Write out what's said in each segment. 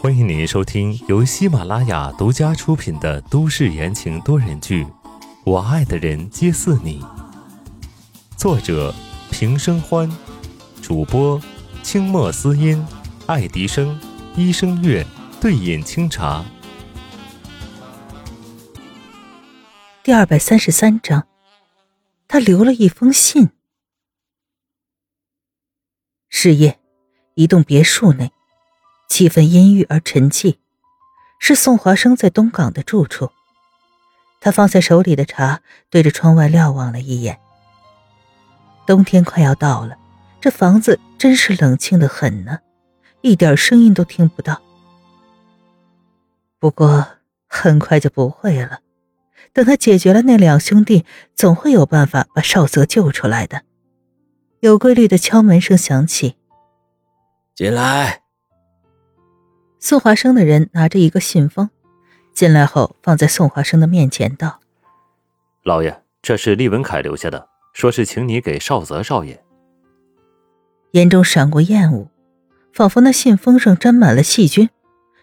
欢迎您收听由喜马拉雅独家出品的都市言情多人剧《我爱的人皆似你》，作者平生欢，主播清墨思音、爱迪生、医生月、对饮清茶。第二百三十三章，他留了一封信。是夜，一栋别墅内，气氛阴郁而沉寂，是宋华生在东港的住处。他放下手里的茶，对着窗外瞭望了一眼。冬天快要到了，这房子真是冷清的很呢，一点声音都听不到。不过很快就不会了。等他解决了那两兄弟，总会有办法把少泽救出来的。有规律的敲门声响起，进来。宋华生的人拿着一个信封，进来后放在宋华生的面前，道：“老爷，这是厉文凯留下的，说是请你给少泽少爷。”眼中闪过厌恶，仿佛那信封上沾满了细菌。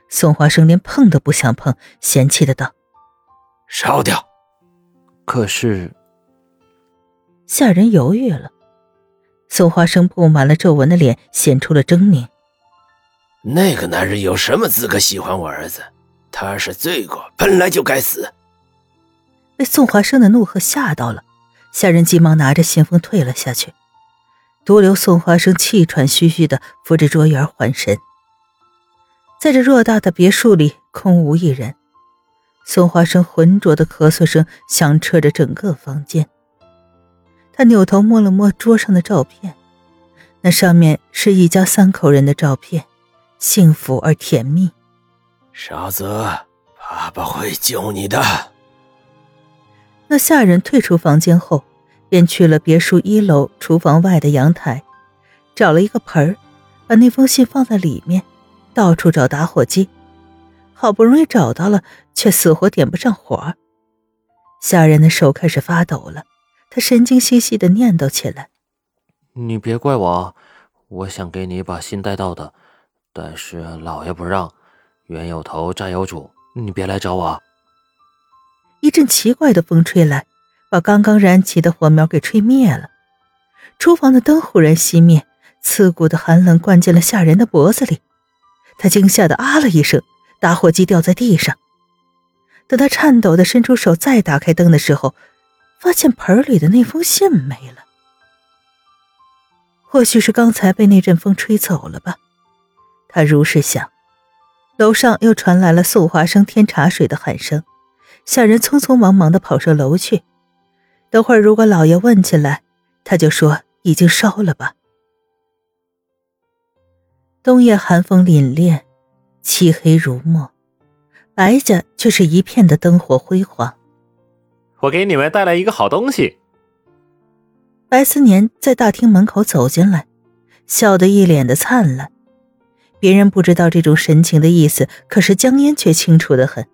宋华生连碰都不想碰，嫌弃的道。烧掉。可是，下人犹豫了。宋华生布满了皱纹的脸显出了狰狞。那个男人有什么资格喜欢我儿子？他是罪过，本来就该死。被宋华生的怒喝吓到了，下人急忙拿着信封退了下去，独留宋华生气喘吁吁的扶着桌沿缓神。在这偌大的别墅里，空无一人。宋华生浑浊的咳嗽声响彻着整个房间。他扭头摸了摸桌上的照片，那上面是一家三口人的照片，幸福而甜蜜。傻子，爸爸会救你的。那下人退出房间后，便去了别墅一楼厨房外的阳台，找了一个盆儿，把那封信放在里面，到处找打火机。好不容易找到了，却死活点不上火。下人的手开始发抖了，他神经兮兮的念叨起来：“你别怪我，我想给你把信带到的，但是老爷不让。冤有头债有主，你别来找我。”一阵奇怪的风吹来，把刚刚燃起的火苗给吹灭了。厨房的灯忽然熄灭，刺骨的寒冷灌进了下人的脖子里，他惊吓的啊了一声。打火机掉在地上，等他颤抖的伸出手再打开灯的时候，发现盆里的那封信没了。或许是刚才被那阵风吹走了吧，他如是想。楼上又传来了宋华生添茶水的喊声，下人匆匆忙忙的跑上楼去。等会儿如果老爷问起来，他就说已经烧了吧。冬夜寒风凛冽。漆黑如墨，白家却是一片的灯火辉煌。我给你们带来一个好东西。白思年在大厅门口走进来，笑得一脸的灿烂。别人不知道这种神情的意思，可是江烟却清楚的很。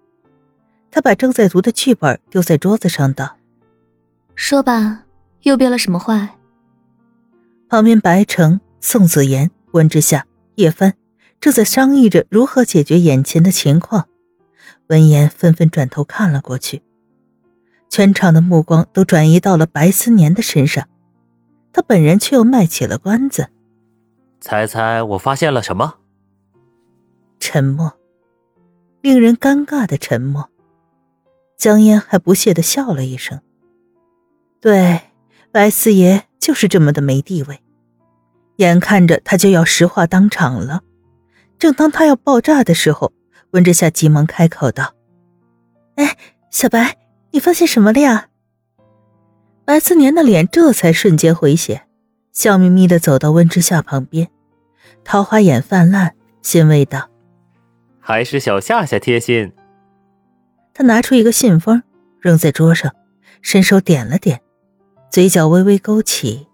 他把正在读的剧本丢在桌子上，道：“说吧，又编了什么坏？”旁边，白城、宋子言、温之夏、叶帆。正在商议着如何解决眼前的情况，闻言纷纷转头看了过去，全场的目光都转移到了白思年的身上，他本人却又卖起了关子。猜猜我发现了什么？沉默，令人尴尬的沉默。江烟还不屑的笑了一声。对，白四爷就是这么的没地位，眼看着他就要石化当场了。正当他要爆炸的时候，温之夏急忙开口道：“哎，小白，你发现什么了呀？”白思年的脸这才瞬间回血，笑眯眯的走到温之夏旁边，桃花眼泛滥，欣慰道：“还是小夏夏贴心。”他拿出一个信封，扔在桌上，伸手点了点，嘴角微微勾起：“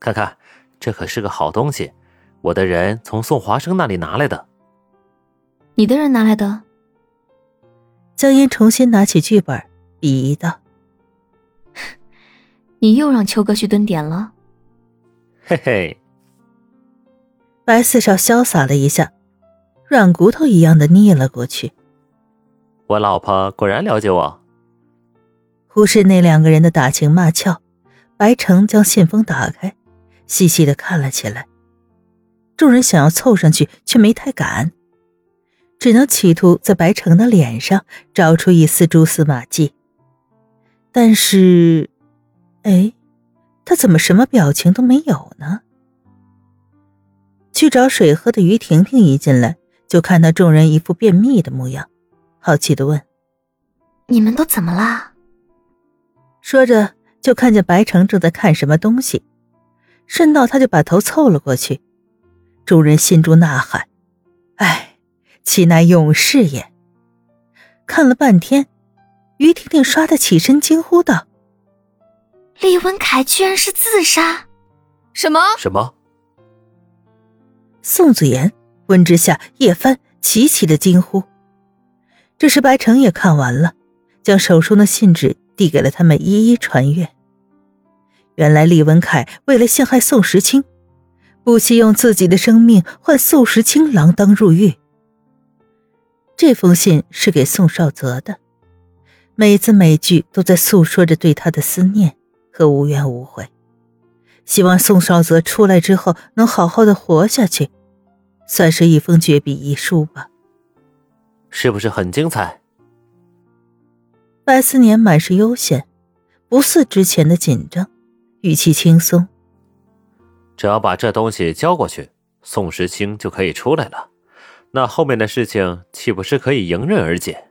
看看，这可是个好东西。”我的人从宋华生那里拿来的。你的人拿来的？江烟重新拿起剧本，鄙夷道：“你又让秋哥去蹲点了。”嘿嘿。白四少潇洒了一下，软骨头一样的腻了过去。我老婆果然了解我。忽视那两个人的打情骂俏，白城将信封打开，细细的看了起来。众人想要凑上去，却没太敢，只能企图在白城的脸上找出一丝蛛丝马迹。但是，哎，他怎么什么表情都没有呢？去找水喝的于婷婷一进来，就看到众人一副便秘的模样，好奇的问：“你们都怎么啦？”说着，就看见白城正在看什么东西，顺道他就把头凑了过去。众人心中呐喊：“哎，岂乃勇士也！”看了半天，于婷婷刷的起身惊呼道：“厉文凯居然是自杀！什么？什么？”宋子妍、温之夏、叶帆齐齐的惊呼。这时，白城也看完了，将手中的信纸递给了他们，一一传阅。原来，厉文凯为了陷害宋时清，不惜用自己的生命换宋时清锒铛入狱。这封信是给宋少泽的，每字每句都在诉说着对他的思念和无怨无悔。希望宋少泽出来之后能好好的活下去，算是一封绝笔遗书吧。是不是很精彩？白思年满是悠闲，不似之前的紧张，语气轻松。只要把这东西交过去，宋时清就可以出来了。那后面的事情岂不是可以迎刃而解？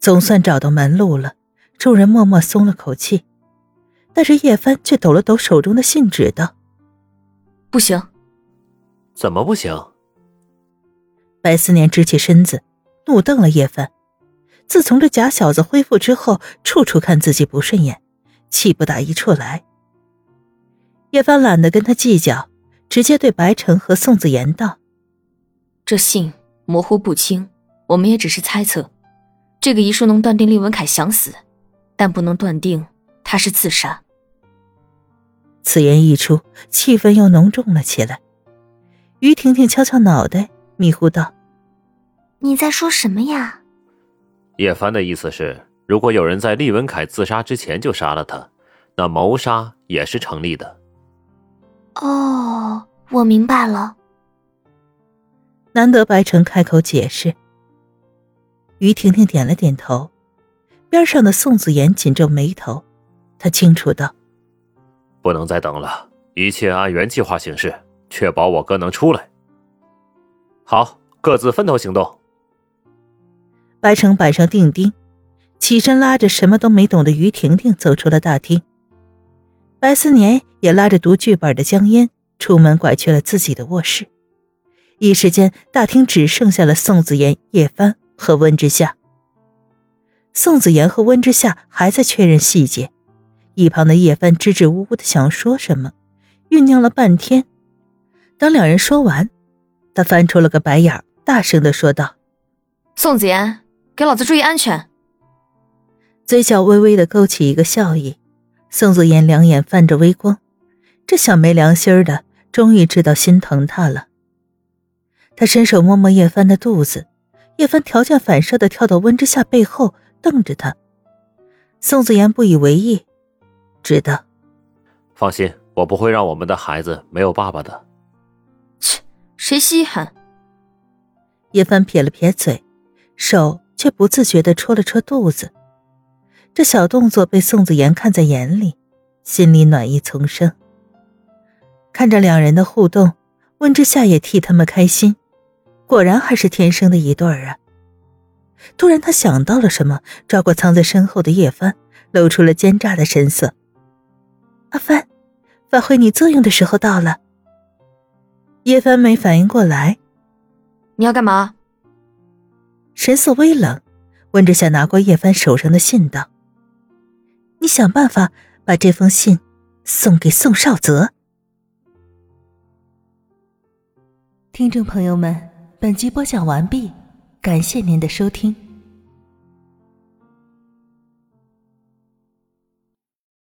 总算找到门路了，众人默默松了口气。但是叶帆却抖了抖手中的信纸，道：“不行，怎么不行？”白思年直起身子，怒瞪了叶帆。自从这假小子恢复之后，处处看自己不顺眼，气不打一处来。叶帆懒得跟他计较，直接对白城和宋子言道：“这信模糊不清，我们也只是猜测。这个遗书能断定厉文凯想死，但不能断定。”他是自杀。此言一出，气氛又浓重了起来。于婷婷敲敲脑袋，迷糊道：“你在说什么呀？”叶帆的意思是，如果有人在厉文凯自杀之前就杀了他，那谋杀也是成立的。哦，我明白了。难得白城开口解释。于婷婷点了点头，边上的宋子妍紧皱眉头。他清楚道：“不能再等了，一切按原计划行事，确保我哥能出来。好，各自分头行动。”白城板上钉钉，起身拉着什么都没懂的于婷婷走出了大厅。白思年也拉着读剧本的江烟出门，拐去了自己的卧室。一时间，大厅只剩下了宋子妍、叶帆和温之夏。宋子妍和温之夏还在确认细节。一旁的叶帆支支吾吾的想要说什么，酝酿了半天。当两人说完，他翻出了个白眼，大声的说道：“宋子妍，给老子注意安全！”嘴角微微的勾起一个笑意。宋子妍两眼泛着微光，这小没良心的，终于知道心疼他了。他伸手摸摸叶帆的肚子，叶帆条件反射的跳到温之夏背后，瞪着他。宋子言不以为意。知道，放心，我不会让我们的孩子没有爸爸的。切，谁稀罕？叶帆撇了撇嘴，手却不自觉的戳了戳肚子。这小动作被宋子言看在眼里，心里暖意丛生。看着两人的互动，温之夏也替他们开心。果然还是天生的一对儿啊！突然，他想到了什么，抓过藏在身后的叶帆，露出了奸诈的神色。阿帆，发挥你作用的时候到了。叶帆没反应过来，你要干嘛？神色微冷，温之夏拿过叶帆手上的信道：“你想办法把这封信送给宋少泽。”听众朋友们，本集播讲完毕，感谢您的收听。